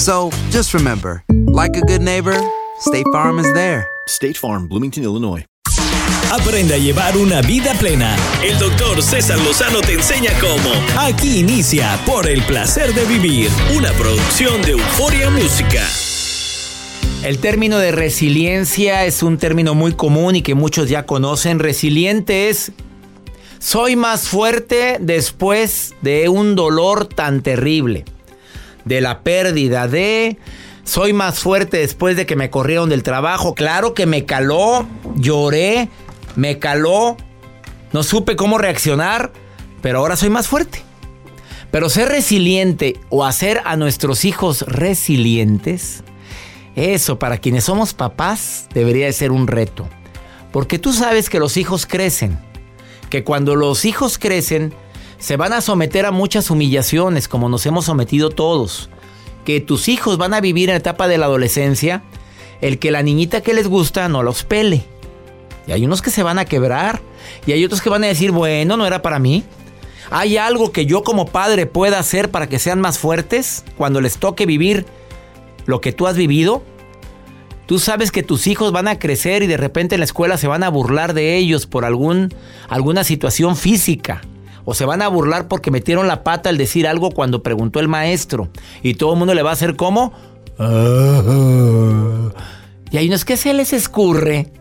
So just remember, like a good neighbor, State Farm is there. State Farm, Bloomington, Illinois. Aprende a llevar una vida plena. El doctor César Lozano te enseña cómo. Aquí inicia Por el placer de vivir, una producción de Euforia Música. El término de resiliencia es un término muy común y que muchos ya conocen. Resiliente es soy más fuerte después de un dolor tan terrible, de la pérdida de soy más fuerte después de que me corrieron del trabajo. Claro que me caló, lloré, me caló, no supe cómo reaccionar, pero ahora soy más fuerte. Pero ser resiliente o hacer a nuestros hijos resilientes, eso para quienes somos papás debería de ser un reto. Porque tú sabes que los hijos crecen, que cuando los hijos crecen se van a someter a muchas humillaciones como nos hemos sometido todos. Que tus hijos van a vivir en la etapa de la adolescencia el que la niñita que les gusta no los pele. Y hay unos que se van a quebrar. Y hay otros que van a decir, bueno, no era para mí. ¿Hay algo que yo como padre pueda hacer para que sean más fuertes cuando les toque vivir lo que tú has vivido? Tú sabes que tus hijos van a crecer y de repente en la escuela se van a burlar de ellos por algún, alguna situación física. O se van a burlar porque metieron la pata al decir algo cuando preguntó el maestro. Y todo el mundo le va a hacer como... Y hay unos que se les escurre.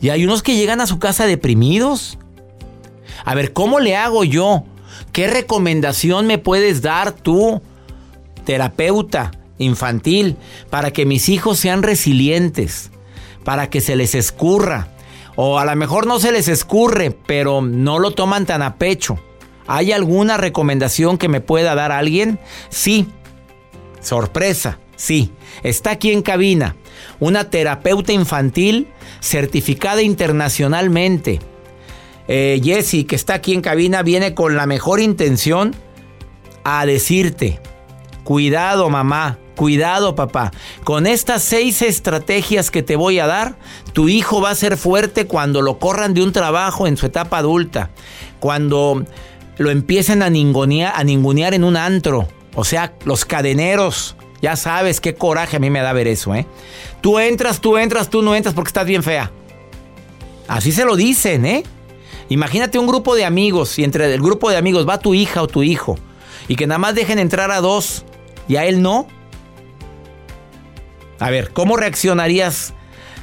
Y hay unos que llegan a su casa deprimidos. A ver, ¿cómo le hago yo? ¿Qué recomendación me puedes dar tú, terapeuta infantil, para que mis hijos sean resilientes? Para que se les escurra. O a lo mejor no se les escurre, pero no lo toman tan a pecho. ¿Hay alguna recomendación que me pueda dar alguien? Sí. Sorpresa, sí. Está aquí en cabina una terapeuta infantil certificada internacionalmente. Eh, Jessie, que está aquí en cabina, viene con la mejor intención a decirte, cuidado mamá, cuidado papá, con estas seis estrategias que te voy a dar, tu hijo va a ser fuerte cuando lo corran de un trabajo en su etapa adulta, cuando lo empiecen a ningunear, a ningunear en un antro, o sea, los cadeneros. Ya sabes qué coraje a mí me da ver eso, ¿eh? Tú entras, tú entras, tú no entras porque estás bien fea. Así se lo dicen, ¿eh? Imagínate un grupo de amigos y entre el grupo de amigos va tu hija o tu hijo y que nada más dejen entrar a dos y a él no. A ver, ¿cómo reaccionarías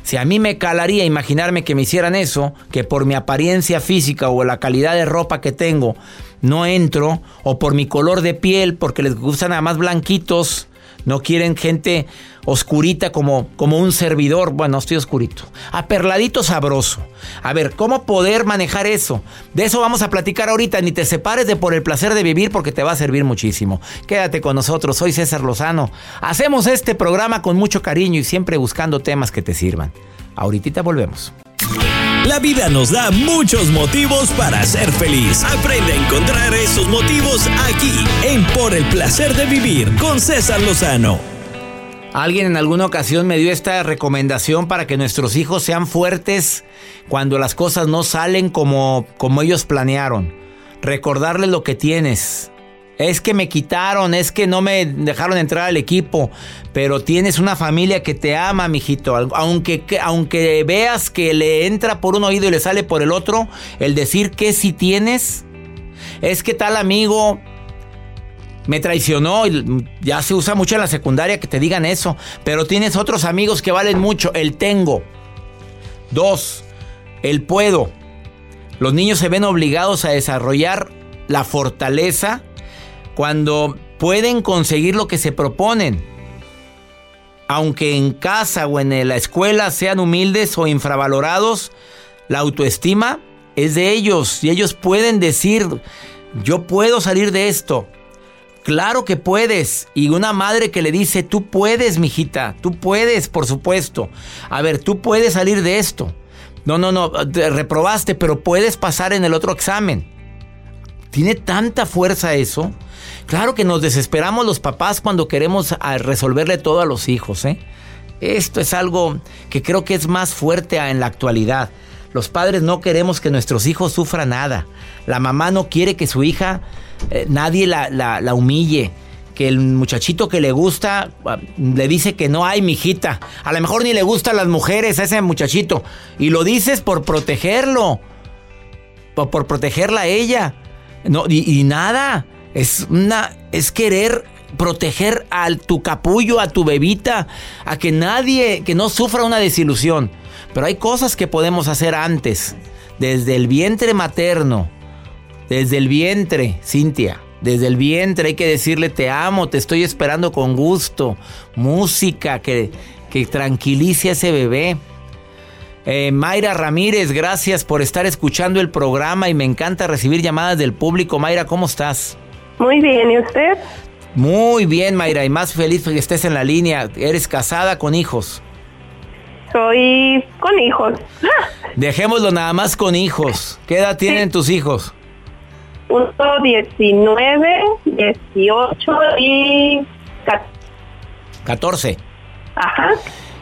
si a mí me calaría imaginarme que me hicieran eso, que por mi apariencia física o la calidad de ropa que tengo no entro, o por mi color de piel, porque les gustan nada más blanquitos, no quieren gente oscurita como, como un servidor. Bueno, estoy oscurito. Aperladito sabroso. A ver, ¿cómo poder manejar eso? De eso vamos a platicar ahorita. Ni te separes de por el placer de vivir porque te va a servir muchísimo. Quédate con nosotros. Soy César Lozano. Hacemos este programa con mucho cariño y siempre buscando temas que te sirvan. Ahorita volvemos. La vida nos da muchos motivos para ser feliz. Aprende a encontrar esos motivos aquí en Por el placer de vivir con César Lozano. Alguien en alguna ocasión me dio esta recomendación para que nuestros hijos sean fuertes cuando las cosas no salen como, como ellos planearon. Recordarles lo que tienes. Es que me quitaron, es que no me dejaron entrar al equipo, pero tienes una familia que te ama, mijito. Aunque, aunque veas que le entra por un oído y le sale por el otro, el decir que si tienes, es que tal amigo me traicionó. Ya se usa mucho en la secundaria que te digan eso. Pero tienes otros amigos que valen mucho. El tengo. Dos, el puedo. Los niños se ven obligados a desarrollar la fortaleza cuando pueden conseguir lo que se proponen. Aunque en casa o en la escuela sean humildes o infravalorados, la autoestima es de ellos y ellos pueden decir, yo puedo salir de esto. Claro que puedes. Y una madre que le dice, tú puedes, mijita, tú puedes, por supuesto. A ver, tú puedes salir de esto. No, no, no, reprobaste, pero puedes pasar en el otro examen. Tiene tanta fuerza eso. Claro que nos desesperamos los papás cuando queremos ah, resolverle todo a los hijos. ¿eh? Esto es algo que creo que es más fuerte en la actualidad. Los padres no queremos que nuestros hijos sufran nada. La mamá no quiere que su hija eh, nadie la, humille. Que el muchachito que le gusta ah, le dice que no hay mijita. A lo mejor ni le gustan las mujeres a ese muchachito. Y lo dices por protegerlo. Por, por protegerla a ella. No, y, nada. Es una. Es querer proteger a tu capullo, a tu bebita, a que nadie, que no sufra una desilusión. Pero hay cosas que podemos hacer antes, desde el vientre materno desde el vientre, Cintia. Desde el vientre hay que decirle te amo, te estoy esperando con gusto. Música que, que tranquilice a ese bebé. Eh, Mayra Ramírez, gracias por estar escuchando el programa y me encanta recibir llamadas del público. Mayra, ¿cómo estás? Muy bien, ¿y usted? Muy bien, Mayra, y más feliz que estés en la línea. ¿Eres casada con hijos? Soy con hijos. Dejémoslo nada más con hijos. ¿Qué edad tienen tus hijos? punto 19, 18 y 14. Ajá.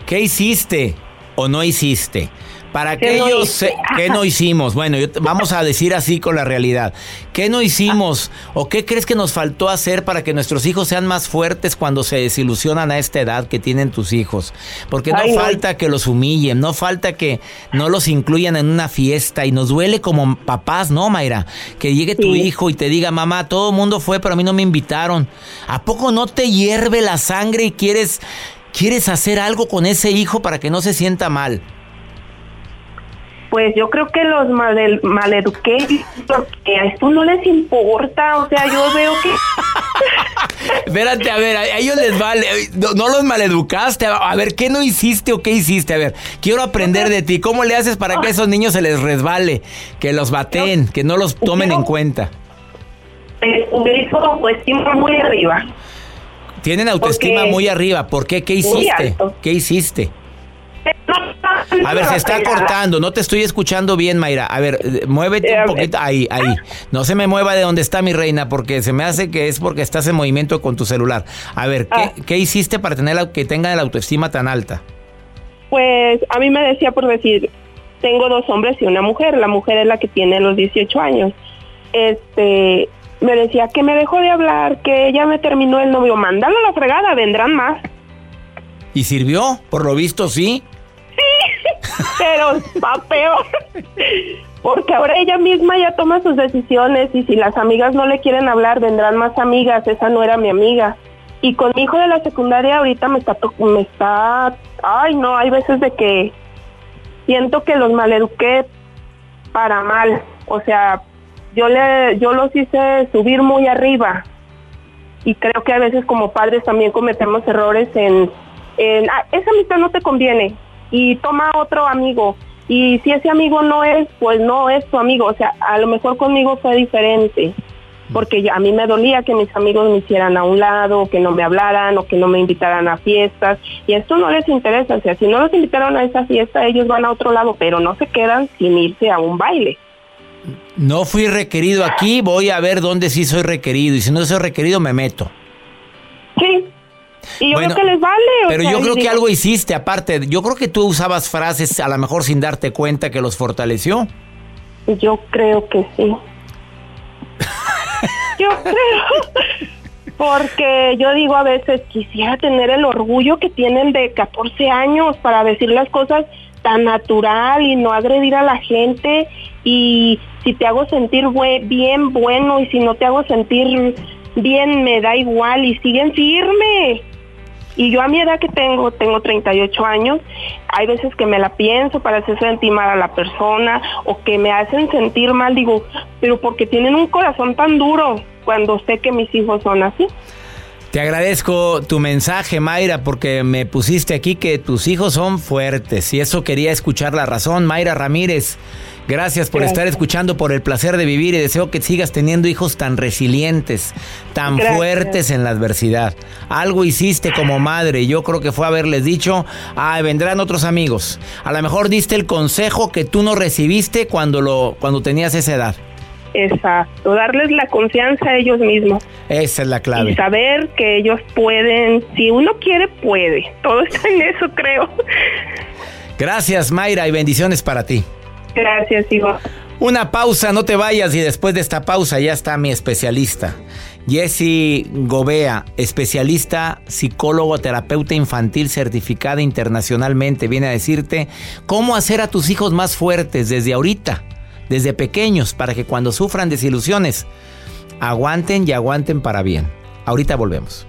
¿Qué hiciste o no hiciste? Para aquellos ¿qué no hicimos? Bueno, vamos a decir así con la realidad. ¿Qué no hicimos o qué crees que nos faltó hacer para que nuestros hijos sean más fuertes cuando se desilusionan a esta edad que tienen tus hijos? Porque no falta que los humillen, no falta que no los incluyan en una fiesta y nos duele como papás, ¿no, Mayra? Que llegue tu hijo y te diga, mamá, todo el mundo fue, pero a mí no me invitaron. ¿A poco no te hierve la sangre y quieres, quieres hacer algo con ese hijo para que no se sienta mal? Pues yo creo que los mal, maleduqué porque a esto no les importa, o sea, yo veo que... Espérate, a ver, a ellos les vale, no, los maleducaste, a ver, ¿qué no hiciste o qué hiciste? A ver, quiero aprender de ti, ¿cómo le haces para que a esos niños se les resbale, que los baten, que no los tomen en cuenta? hijo autoestima muy arriba. Tienen autoestima muy arriba, ¿por qué? ¿Qué hiciste? ¿Qué hiciste? A ver, se está cortando, no te estoy escuchando bien, Mayra. A ver, eh, muévete un poquito. Ahí, ahí. No se me mueva de donde está mi reina, porque se me hace que es porque estás en movimiento con tu celular. A ver, ¿qué, ah. hiciste para tener que tenga la autoestima tan alta? Pues a mí me decía por decir, tengo dos hombres y una mujer. La mujer es la que tiene los 18 años. Este, me decía que me dejó de hablar, que ella me terminó el novio. Mándalo a la fregada, vendrán más. ¿Y sirvió? Por lo visto, sí. Pero va peor. Porque ahora ella misma ya toma sus decisiones y si las amigas no le quieren hablar, vendrán más amigas. Esa no era mi amiga. Y con mi hijo de la secundaria ahorita me está, me está, ay no, hay veces de que siento que los maleduqué para mal. O sea, yo le, yo los hice subir muy arriba. Y creo que a veces como padres también cometemos errores en ah, esa amistad no te conviene y toma otro amigo. Y si ese amigo no es, pues no es tu amigo. O sea, a lo mejor conmigo fue diferente. Porque a mí me dolía que mis amigos me hicieran a un lado, que no me hablaran o que no me invitaran a fiestas. Y esto no les interesa. O sea, si no los invitaron a esa fiesta, ellos van a otro lado, pero no se quedan sin irse a un baile. No fui requerido aquí, voy a ver dónde sí soy requerido. Y si no soy requerido, me meto. Sí, Y yo Bueno, creo que les vale. o Pero sea, yo creo que algo hiciste aparte. Yo creo que tú usabas frases a lo mejor sin darte cuenta que los fortaleció. Yo creo que sí. Yo creo. Porque yo digo a veces, quisiera tener el orgullo que tienen de 14 años para decir las cosas tan natural y no agredir a la gente. Y si te hago sentir bien, bueno, y si no te hago sentir bien, me da igual. Y siguen firme. Y yo a mi edad que tengo, tengo 38 años, hay veces que me la pienso para hacer sentir mal a la persona o que me hacen sentir mal, digo, pero porque tienen un corazón tan duro cuando sé que mis hijos son así. Te agradezco tu mensaje, Mayra, porque me pusiste aquí que tus hijos son fuertes y eso quería escuchar la razón. Mayra Ramírez, gracias por Gracias. estar escuchando por el placer de vivir y deseo que sigas teniendo hijos tan resilientes, tan Gracias. fuertes en la adversidad. Algo hiciste como madre, yo creo que fue haberles dicho, ay, vendrán otros amigos. A lo mejor diste el consejo que tú no recibiste cuando lo cuando tenías esa edad. Exacto, darles la confianza a ellos mismos Esa es la clave. y saber que ellos pueden, si uno quiere, puede. Todo está en eso, creo. Gracias, Mayra, y bendiciones para ti. Gracias, Iván. Una pausa, no te vayas y después de esta pausa ya está mi especialista. Jesse Gobea, especialista, psicólogo, terapeuta infantil certificada internacionalmente, viene a decirte cómo hacer a tus hijos más fuertes desde ahorita, desde pequeños, para que cuando sufran desilusiones, aguanten y aguanten para bien. Ahorita volvemos.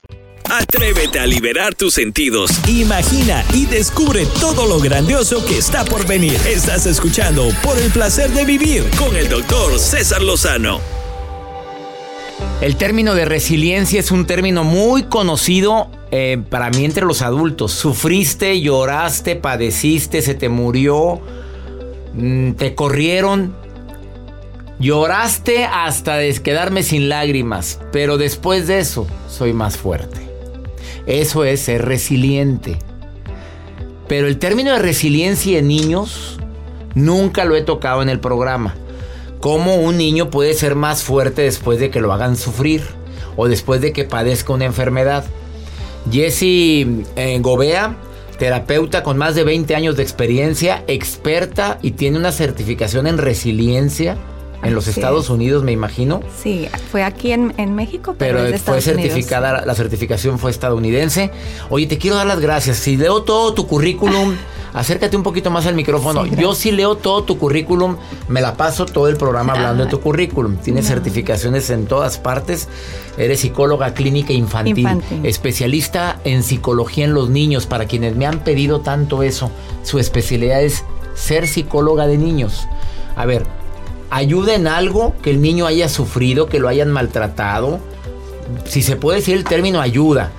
Atrévete a liberar tus sentidos. Imagina y descubre todo lo grandioso que está por venir. Estás escuchando Por el placer de vivir con el doctor César Lozano. El término de resiliencia es un término muy conocido eh, para mí entre los adultos. Sufriste, lloraste, padeciste, se te murió, mm, te corrieron. Lloraste hasta quedarme sin lágrimas, pero después de eso soy más fuerte. Eso es ser resiliente. Pero el término de resiliencia en niños nunca lo he tocado en el programa. ¿Cómo un niño puede ser más fuerte después de que lo hagan sufrir o después de que padezca una enfermedad? Jesse eh, Gobea, terapeuta con más de 20 años de experiencia, experta y tiene una certificación en resiliencia en los Estados es. Unidos, me imagino. Sí, fue aquí en, en México, pero, Pero es de fue Estados Unidos. certificada, la certificación fue estadounidense. Oye, te quiero dar las gracias. Si leo todo tu currículum, acércate un poquito más al micrófono. Sí, Yo sí leo todo tu currículum, me la paso todo el programa hablando de tu currículum. Tienes certificaciones en todas partes. Eres psicóloga clínica infantil, Infantil. especialista en psicología en los niños. Para quienes me han pedido tanto eso, su especialidad es ser psicóloga de niños. A ver, ayuda en algo que el niño haya sufrido, que lo hayan maltratado. Si se puede decir el término ayuda,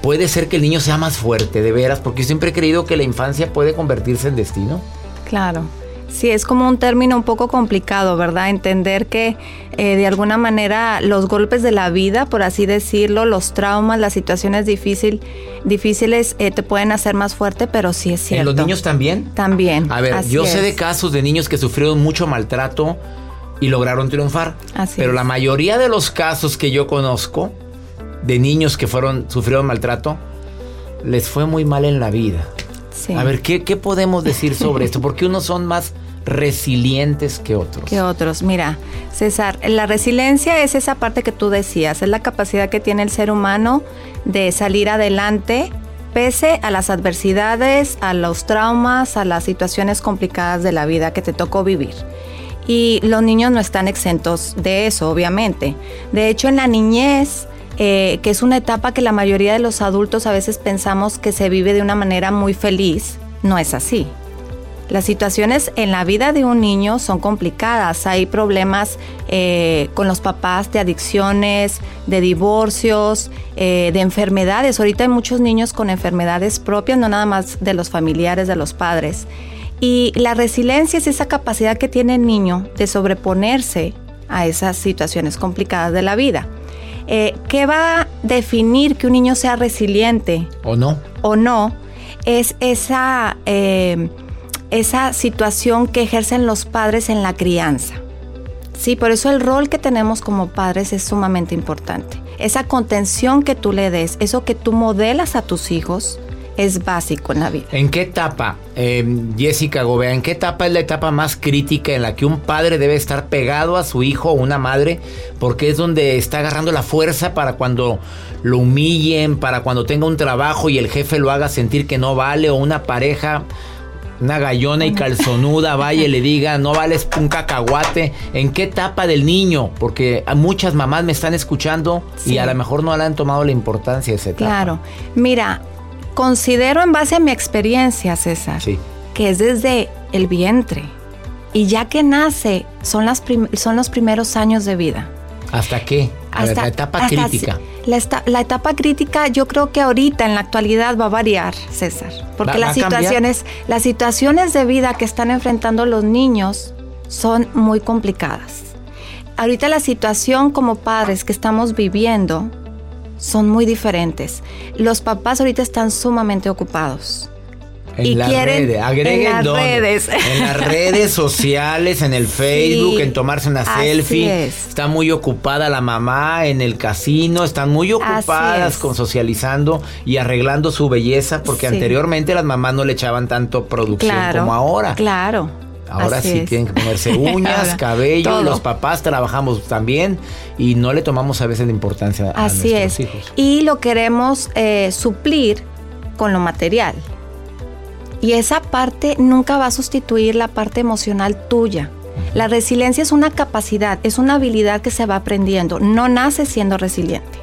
puede ser que el niño sea más fuerte, de veras, porque yo siempre he creído que la infancia puede convertirse en destino. Claro. Sí, es como un término un poco complicado, ¿verdad? Entender que eh, de alguna manera los golpes de la vida, por así decirlo, los traumas, las situaciones difícil, difíciles eh, te pueden hacer más fuerte, pero sí es cierto. ¿En los niños también? También. A ver, yo sé es. de casos de niños que sufrieron mucho maltrato y lograron triunfar. Así pero es. la mayoría de los casos que yo conozco de niños que fueron sufrieron maltrato les fue muy mal en la vida. Sí. A ver, ¿qué, qué podemos decir sobre esto? Porque unos son más resilientes que otros. que otros. Mira, César, la resiliencia es esa parte que tú decías, es la capacidad que tiene el ser humano de salir adelante pese a las adversidades, a los traumas, a las situaciones complicadas de la vida que te tocó vivir. Y los niños no están exentos de eso, obviamente. De hecho, en la niñez, eh, que es una etapa que la mayoría de los adultos a veces pensamos que se vive de una manera muy feliz, no es así. Las situaciones en la vida de un niño son complicadas. Hay problemas eh, con los papás de adicciones, de divorcios, eh, de enfermedades. Ahorita hay muchos niños con enfermedades propias, no nada más de los familiares, de los padres. Y la resiliencia es esa capacidad que tiene el niño de sobreponerse a esas situaciones complicadas de la vida. Eh, ¿Qué va a definir que un niño sea resiliente? ¿O no? O no, es esa esa situación que ejercen los padres en la crianza. Sí, por eso el rol que tenemos como padres es sumamente importante. Esa contención que tú le des, eso que tú modelas a tus hijos, es básico en la vida. ¿En qué etapa, eh, Jessica Gobea, en qué etapa es la etapa más crítica en la que un padre debe estar pegado a su hijo o una madre? Porque es donde está agarrando la fuerza para cuando lo humillen, para cuando tenga un trabajo y el jefe lo haga sentir que no vale, o una pareja una gallona y calzonuda vaya y le diga, no vales un cacahuate. ¿En qué etapa del niño? Porque muchas mamás me están escuchando y a lo mejor no le han tomado la importancia de esa etapa. Claro. Mira, considero en base a mi experiencia, César, que es desde el vientre. Y ya que nace, son, las son los primeros años de vida. ¿Hasta qué? hasta, la etapa crítica. La, etapa crítica yo creo que ahorita en la actualidad va a variar, César, porque las situaciones, las situaciones de vida que están enfrentando los niños son muy complicadas. Ahorita la situación como padres que estamos viviendo son muy diferentes. Los papás ahorita están sumamente ocupados. En las redes, agreguen en las redes. En las redes sociales, en el Facebook, en tomarse una selfie. Está muy ocupada la mamá en el casino, están muy ocupadas con socializando y arreglando su belleza, porque anteriormente las mamás no le echaban tanto producción como ahora. Claro. Ahora sí tienen que ponerse uñas, cabello, los papás trabajamos también y no le tomamos a veces la importancia a Así nuestros es. hijos. Y lo queremos eh, suplir con lo material. Y esa parte nunca va a sustituir la parte emocional tuya. La resiliencia es una capacidad, es una habilidad que se va aprendiendo. No nace siendo resiliente.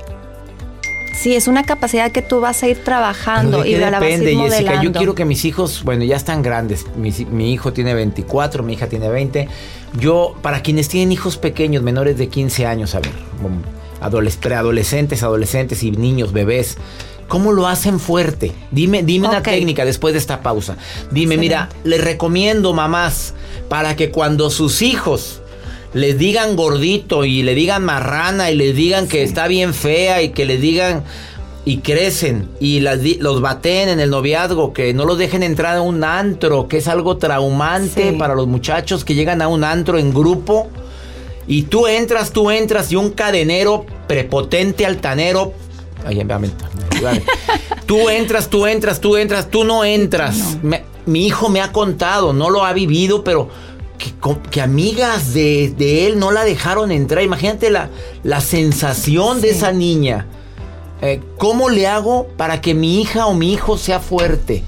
Sí, es una capacidad que tú vas a ir trabajando y la depende, vas a Jessica. Yo quiero que mis hijos, bueno, ya están grandes. Mi, hijo tiene 24, mi hija tiene 20. Yo, para quienes tienen hijos pequeños, menores de 15 años, a ver, preadolescentes, adolescentes y niños, bebés ¿Cómo lo hacen fuerte? Dime, dime una técnica después de esta pausa. Dime, mira, les recomiendo mamás para que cuando sus hijos les digan gordito y le digan marrana y les digan que está bien fea y que les digan y crecen y los baten en el noviazgo, que no los dejen entrar a un antro, que es algo traumante para los muchachos que llegan a un antro en grupo. Y tú entras, tú entras y un cadenero prepotente, altanero, Ay, tú entras, tú entras, tú entras, tú no entras. mi hijo me ha contado, no lo ha vivido, pero que, amigas de, él no la dejaron entrar. Imagínate la, la sensación de esa niña. Eh, ¿Cómo le hago para que mi hija o mi hijo sea fuerte,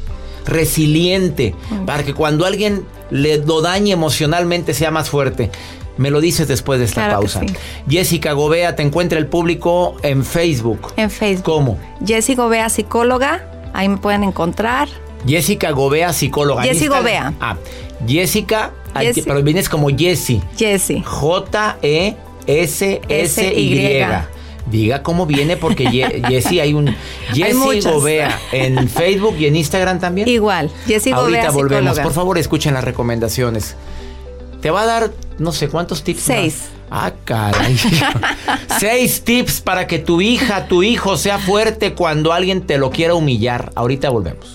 resiliente, para que cuando alguien le lo dañe emocionalmente sea más fuerte? Me lo dices después de esta pausa. Jessica Gobea, te encuentra el público en Facebook. En Facebook. ¿Cómo? Jessica Gobea, psicóloga. Ahí me pueden encontrar. Jessica Gobea, psicóloga. Jessica Gobea. Ah, Jessica, pero vienes como Jessie. Jessie. J-E-S-S-Y. Diga cómo viene porque Jessie hay un Jessie Gobea en Facebook y en Instagram también. Igual, Jessie Gobea. Ahorita volvemos. Por favor, escuchen las recomendaciones. Te va a dar no sé cuántos tips. Seis. Ah, caray. Seis tips para que tu hija, tu hijo sea fuerte cuando alguien te lo quiera humillar. Ahorita volvemos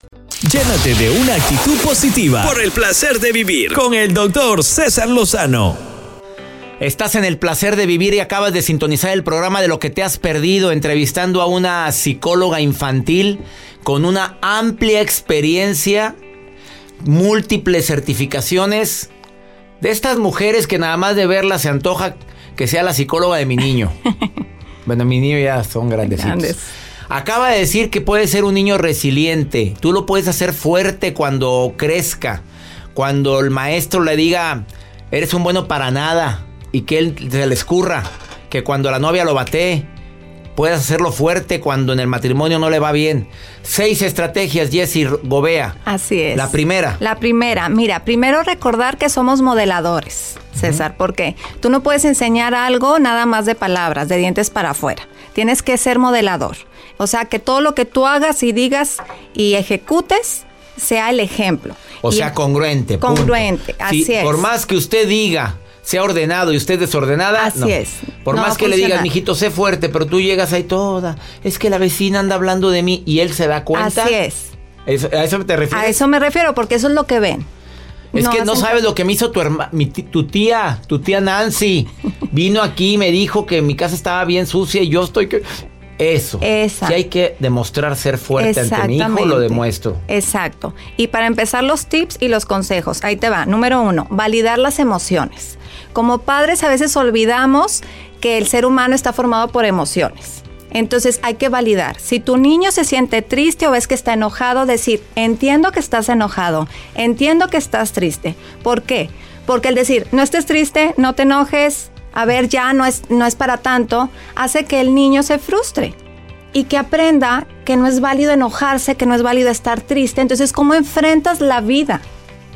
Llénate de una actitud positiva por el placer de vivir con el doctor César Lozano. Estás en el placer de vivir y acabas de sintonizar el programa de lo que te has perdido entrevistando a una psicóloga infantil con una amplia experiencia múltiples certificaciones de estas mujeres que nada más de verla se antoja que sea la psicóloga de mi niño. bueno, mi niño ya son grandecitos. Grandes. Acaba de decir que puede ser un niño resiliente. Tú lo puedes hacer fuerte cuando crezca. Cuando el maestro le diga, eres un bueno para nada. Y que él se le escurra. Que cuando la novia lo bate, puedes hacerlo fuerte cuando en el matrimonio no le va bien. Seis estrategias, Jessy Gobea. Así es. La primera. La primera, mira, primero recordar que somos modeladores, César, porque tú no puedes enseñar algo nada más de palabras, de dientes para afuera. Tienes que ser modelador. O sea, que todo lo que tú hagas y digas y ejecutes sea el ejemplo. O Y- sea, congruente. punto. Congruente, así Si es. Por más que usted diga, sea ordenado y usted desordenada. Así no. es. Por No más que le digas, mijito, sé fuerte, pero tú llegas ahí toda. Es que la vecina anda hablando de mí y él se da cuenta. Así es. Eso- ¿A eso te refieres? A eso me refiero, porque eso es lo que ven. Es que no sabes lo que me hizo tu, herma- mi tu tía, tu tía Nancy. Vino aquí y me dijo que mi casa estaba bien sucia y yo estoy que... Eso. Esa. Si hay que demostrar ser fuerte ante mi hijo, lo demuestro. Exacto. Y para empezar los tips y los consejos, ahí te va. Número uno, validar las emociones. Como padres a veces olvidamos que el ser humano está formado por emociones. Entonces hay que validar. Si tu niño se siente triste o ves que está enojado, decir, entiendo que estás enojado, entiendo que estás triste. ¿Por qué? Porque el decir, no estés triste, no te enojes, a ver, ya no es, no es para tanto, hace que el niño se frustre y que aprenda que no es válido enojarse, que no es válido estar triste. Entonces, ¿cómo enfrentas la vida?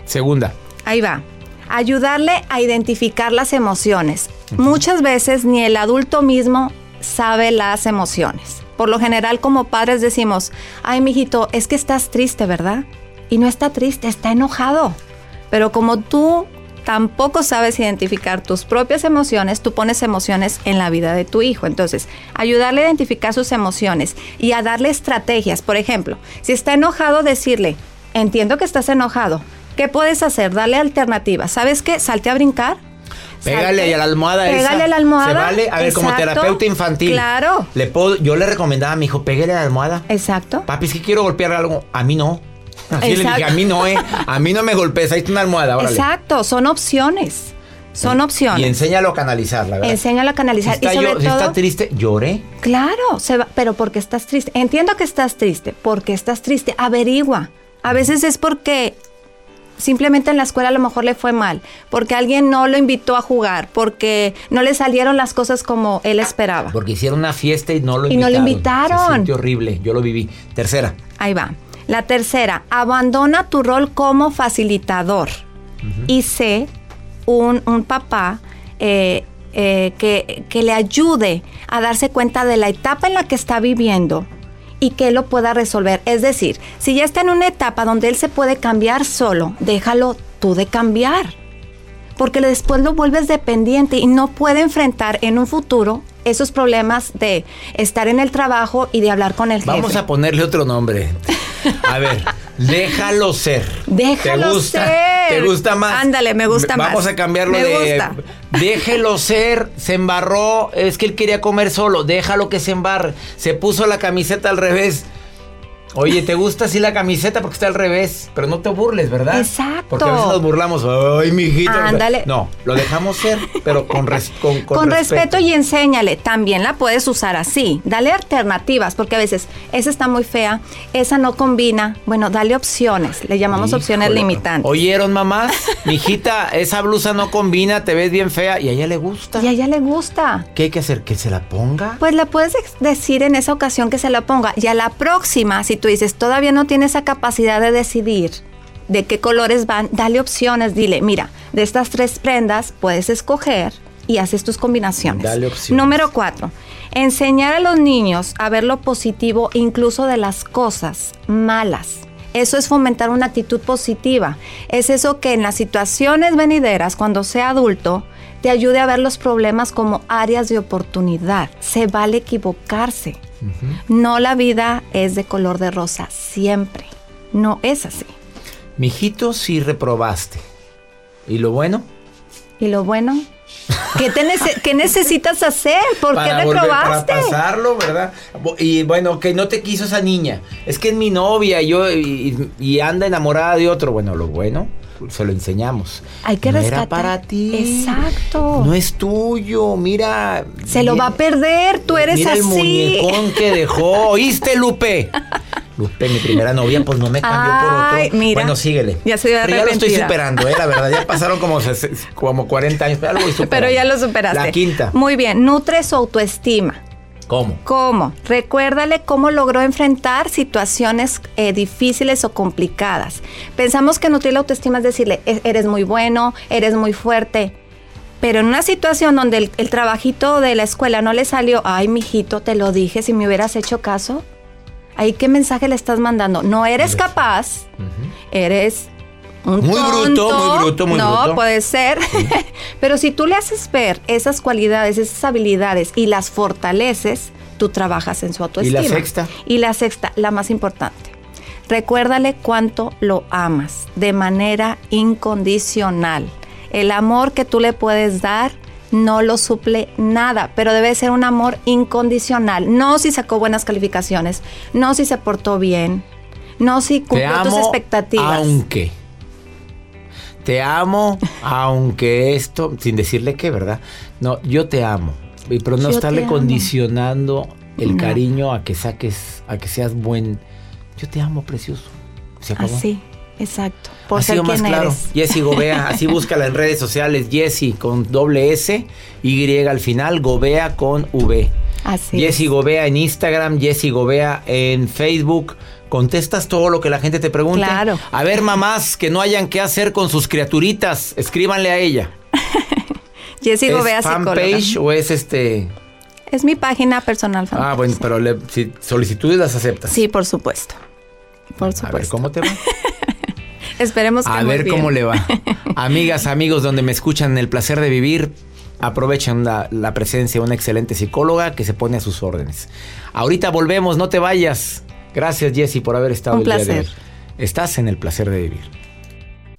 Segunda. Ahí va. Ayudarle a identificar las emociones. Muchas veces ni el adulto mismo sabe las emociones. Por lo general, como padres decimos, ay, mijito, es que estás triste, ¿verdad? Y no está triste, está enojado. Pero como tú tampoco sabes identificar tus propias emociones, tú pones emociones en la vida de tu hijo. Entonces, ayudarle a identificar sus emociones y a darle estrategias. Por ejemplo, si está enojado, decirle, entiendo que estás enojado. ¿Qué puedes hacer? Darle alternativas. ¿Sabes qué? Salte a brincar. Pégale Salte- a la almohada esa. Pégale a la almohada. Se vale, a ver, como terapeuta infantil. Claro. Le puedo, yo le recomendaba a mi hijo, pégale a la almohada. Exacto. Papi, es que quiero golpear algo. A mí no. Así le dije, Exacto. a mí no, eh. A mí no me golpees, ahí está una almohada, órale. Exacto, son opciones. Son opciones. Y enséñalo a canalizar, la verdad. Enséñalo a canalizar. Si está, y sobre yo- si todo, está triste, lloré. Claro, se va, pero porque estás triste. Entiendo que estás triste. Porque estás triste, averigua. A veces es porque simplemente en la escuela a lo mejor le fue mal, porque alguien no lo invitó a jugar, porque no le salieron las cosas como él esperaba. Porque hicieron una fiesta y no lo Y no invitaron. lo invitaron. Se horrible, yo lo viví. Tercera. Ahí va. La tercera, abandona tu rol como facilitador y sé un, un papá eh, eh, que, que le ayude a darse cuenta de la etapa en la que está viviendo y que lo pueda resolver. Es decir, si ya está en una etapa donde él se puede cambiar solo, déjalo tú de cambiar. Porque después lo vuelves dependiente y no puede enfrentar en un futuro esos problemas de estar en el trabajo y de hablar con el jefe. Vamos a ponerle otro nombre. A ver, déjalo ser. Déjalo ¿Te gusta? ser. ¿Te gusta más? Ándale, me gusta Vamos más. a cambiarlo Me de. gusta. Déjelo ser. Se embarró. Es que él quería comer solo. Déjalo que se embarre. Se puso la camiseta al revés. Oye, ¿te gusta así la camiseta? Porque está al revés. Pero no te burles, ¿verdad? Exacto. Porque a veces nos burlamos. Ay, mijito. Ándale. No, lo dejamos ser, pero con, res- con, con Con, respeto. y enséñale. También la puedes usar así. Dale alternativas, porque a veces esa está muy fea, esa no combina. Bueno, dale opciones. Le llamamos opciones limitantes. ¿Oyeron, mamás? Mijita, esa blusa no combina, te ves bien fea y a ella le gusta. Y a ella le gusta. ¿Qué hay que hacer? ¿Que se la ponga? Pues le puedes decir en esa ocasión que se la ponga. Y a la próxima, si tú dices, todavía no tiene esa capacidad de decidir de qué colores van, dale opciones. Dile, mira, de estas tres prendas puedes escoger y haces tus combinaciones. Dale opciones. Número cuatro, enseñar a los niños a ver lo positivo incluso de las cosas malas. Eso es fomentar una actitud positiva. Es eso que en las situaciones venideras, cuando sea adulto, te ayude a ver los problemas como áreas de oportunidad. Se vale equivocarse. No la vida es de color de rosa siempre. No es así. Mijito, sí reprobaste. ¿Y lo bueno? Y lo bueno, ¿Qué, te nece- qué necesitas hacer? ¿Por qué volver- reprobaste? para pasarlo, ¿verdad? Y bueno, que no te quiso esa niña. Es que es mi novia yo y, y anda enamorada de otro. Bueno, lo bueno se lo enseñamos. Hay que no rescatar. Era para ti. Exacto. No es tuyo. Mira. Se lo va a perder, tú eres Mira así. el muñecón que dejó. ¿Oíste, Lupe? Lupe, mi primera novia, pues no me cambió por otro. mira. Bueno, síguele. Ya estoy Pero ya lo estoy superando, ¿eh? La verdad, ya pasaron como, como 40 años, pero superando. Pero ya lo superaste. La quinta. Muy bien, nutre su autoestima. ¿Cómo? ¿Cómo? Recuérdale cómo logró enfrentar situaciones eh, difíciles o complicadas. Pensamos que nutrir la autoestima es decirle, "E- eres muy bueno, eres muy fuerte. Pero en una situación donde el, el trabajito de la escuela no le salió, ay, mijito, te lo dije, si me hubieras hecho caso. Ahí, ¿qué mensaje le estás mandando? No eres capaz, eres un Muy bruto, muy bruto, muy no, bruto. puede ser. Pero si tú le haces ver esas cualidades, esas habilidades y las fortaleces, tú trabajas en su ¿Y autoestima. la sexta? Y la sexta, la más importante. Recuérdale cuánto lo amas de manera incondicional. El amor que tú le puedes dar no lo suple nada, pero debe ser un amor incondicional. No si sacó buenas calificaciones, no si se portó bien, no si cumplió tus expectativas. aunque. Te amo, aunque esto, sin decirle qué, ¿verdad? No, yo te amo. Y- Pero no Yo estarle condicionando el No. cariño a que saques, a que seas buen. Yo te amo, precioso. Se acabó. Así, exacto. Por Así ser o más claro. Jessy Gobea, así búscala en redes sociales. Jessy con doble S, Y al final, Gobea con V. Así Jessy es. Gobea en Instagram, Jessy Gobea en Facebook. Contestas todo lo que la gente te pregunte. Claro. A ver, mamás que no hayan qué hacer con sus criaturitas, escríbanle a ella. Jessy ¿Es Gobea, psicóloga. fanpage o es este? Es mi página personal. Ah, fanpage. bueno, pero le- si solicitudes las aceptas. Sí, por supuesto. Por A ver, supuesto. ¿cómo te va? Esperemos que A ver bien. cómo le va. Amigas, amigos, donde me escuchan el placer de vivir, aprovechen la, la presencia de una excelente psicóloga que se pone a sus órdenes. Ahorita volvemos, no te vayas. Gracias, Jessy, por haber estado Un el día de placer. hoy. Estás en el placer de vivir.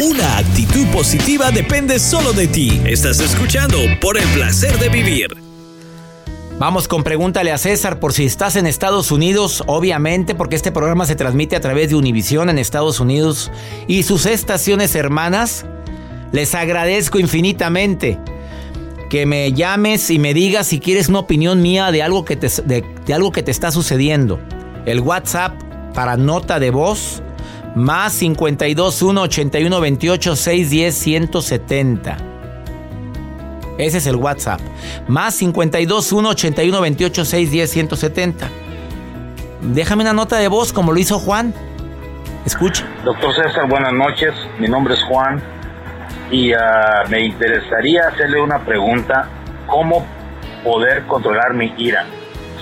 Una actitud positiva depende solo de ti. Estás escuchando por el placer de vivir. Vamos con pregúntale a César por si estás en Estados Unidos, obviamente, porque este programa se transmite a través de Univisión en Estados Unidos y sus estaciones hermanas. Les agradezco infinitamente que me llames y me digas si quieres una opinión mía de algo que te, de, de algo que te está sucediendo. El WhatsApp para nota de voz más 52 1 81 28 610 170. Ese es el WhatsApp. Más 52 1 81 28 610 170. Déjame una nota de voz como lo hizo Juan. Escucha. Doctor César, buenas noches. Mi nombre es Juan y ah, me interesaría hacerle una pregunta. ¿Cómo poder controlar mi ira?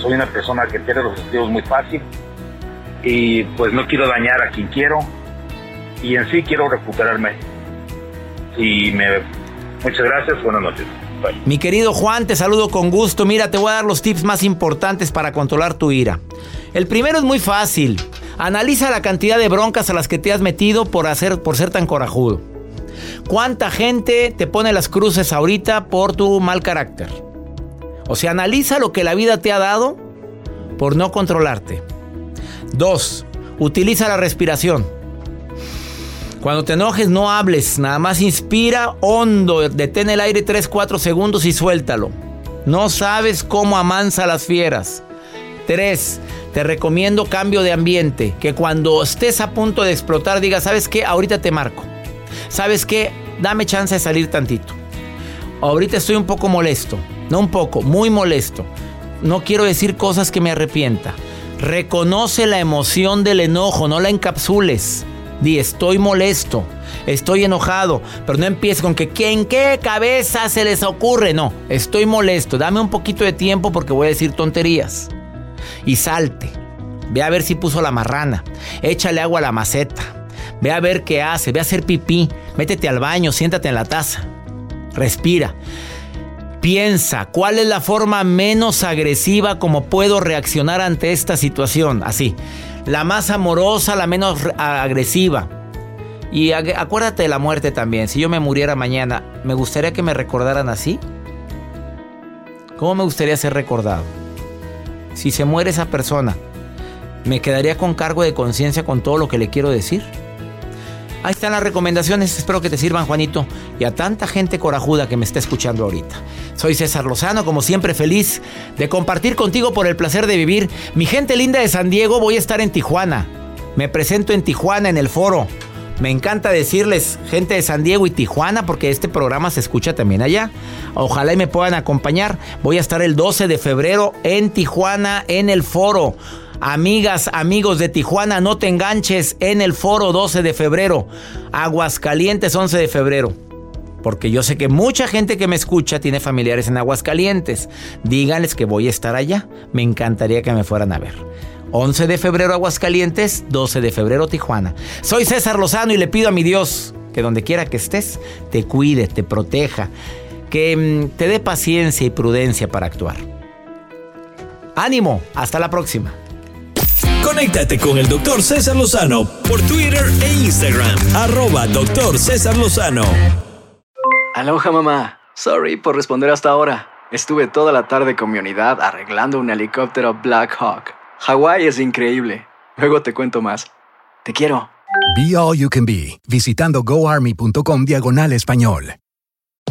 Soy una persona que pierde los sentidos muy fácil y pues no quiero dañar a quien quiero y en sí quiero recuperarme. Y me... Muchas gracias, buenas noches. Mi querido Juan, te saludo con gusto. Mira, te voy a dar los tips más importantes para controlar tu ira. El primero es muy fácil. Analiza la cantidad de broncas a las que te has metido por, hacer, por ser tan corajudo. ¿Cuánta gente te pone las cruces ahorita por tu mal carácter? O sea, analiza lo que la vida te ha dado por no controlarte. Dos, utiliza la respiración. Cuando te enojes no hables, nada más inspira hondo, detén el aire 3-4 segundos y suéltalo. No sabes cómo amansa las fieras. 3. Te recomiendo cambio de ambiente, que cuando estés a punto de explotar digas, ¿sabes qué? Ahorita te marco. ¿Sabes qué? Dame chance de salir tantito. Ahorita estoy un poco molesto, no un poco, muy molesto. No quiero decir cosas que me arrepienta. Reconoce la emoción del enojo, no la encapsules. Di, estoy molesto, estoy enojado, pero no empieces con que ¿en qué cabeza se les ocurre? No, estoy molesto, dame un poquito de tiempo porque voy a decir tonterías. Y salte, ve a ver si puso la marrana, échale agua a la maceta, ve a ver qué hace, ve a hacer pipí, métete al baño, siéntate en la taza, respira. Piensa, ¿cuál es la forma menos agresiva como puedo reaccionar ante esta situación? Así, la más amorosa, la menos agresiva. Y acuérdate de la muerte también. Si yo me muriera mañana, ¿me gustaría que me recordaran así? ¿Cómo me gustaría ser recordado? Si se muere esa persona, ¿me quedaría con cargo de conciencia con todo lo que le quiero decir? Ahí están las recomendaciones, espero que te sirvan Juanito y a tanta gente corajuda que me está escuchando ahorita. Soy César Lozano, como siempre feliz de compartir contigo por el placer de vivir. Mi gente linda de San Diego, voy a estar en Tijuana. Me presento en Tijuana en el foro. Me encanta decirles, gente de San Diego y Tijuana, porque este programa se escucha también allá. Ojalá y me puedan acompañar. Voy a estar el 12 de febrero en Tijuana en el foro. Amigas, amigos de Tijuana, no te enganches en el foro 12 de febrero. Aguascalientes 11 de febrero. Porque yo sé que mucha gente que me escucha tiene familiares en Aguascalientes. Díganles que voy a estar allá. Me encantaría que me fueran a ver. 11 de febrero Aguascalientes, 12 de febrero Tijuana. Soy César Lozano y le pido a mi Dios que donde quiera que estés, te cuide, te proteja, que mm, te dé paciencia y prudencia para actuar. Ánimo, hasta la próxima. Conéctate con el doctor César Lozano por Twitter e Instagram. Arroba doctor César Lozano. Aloha mamá. Sorry por responder hasta ahora. Estuve toda la tarde con mi unidad arreglando un helicóptero Black Hawk. Hawái es increíble. Luego te cuento más. Te quiero. Be All You Can Be, visitando goarmy.com diagonal español.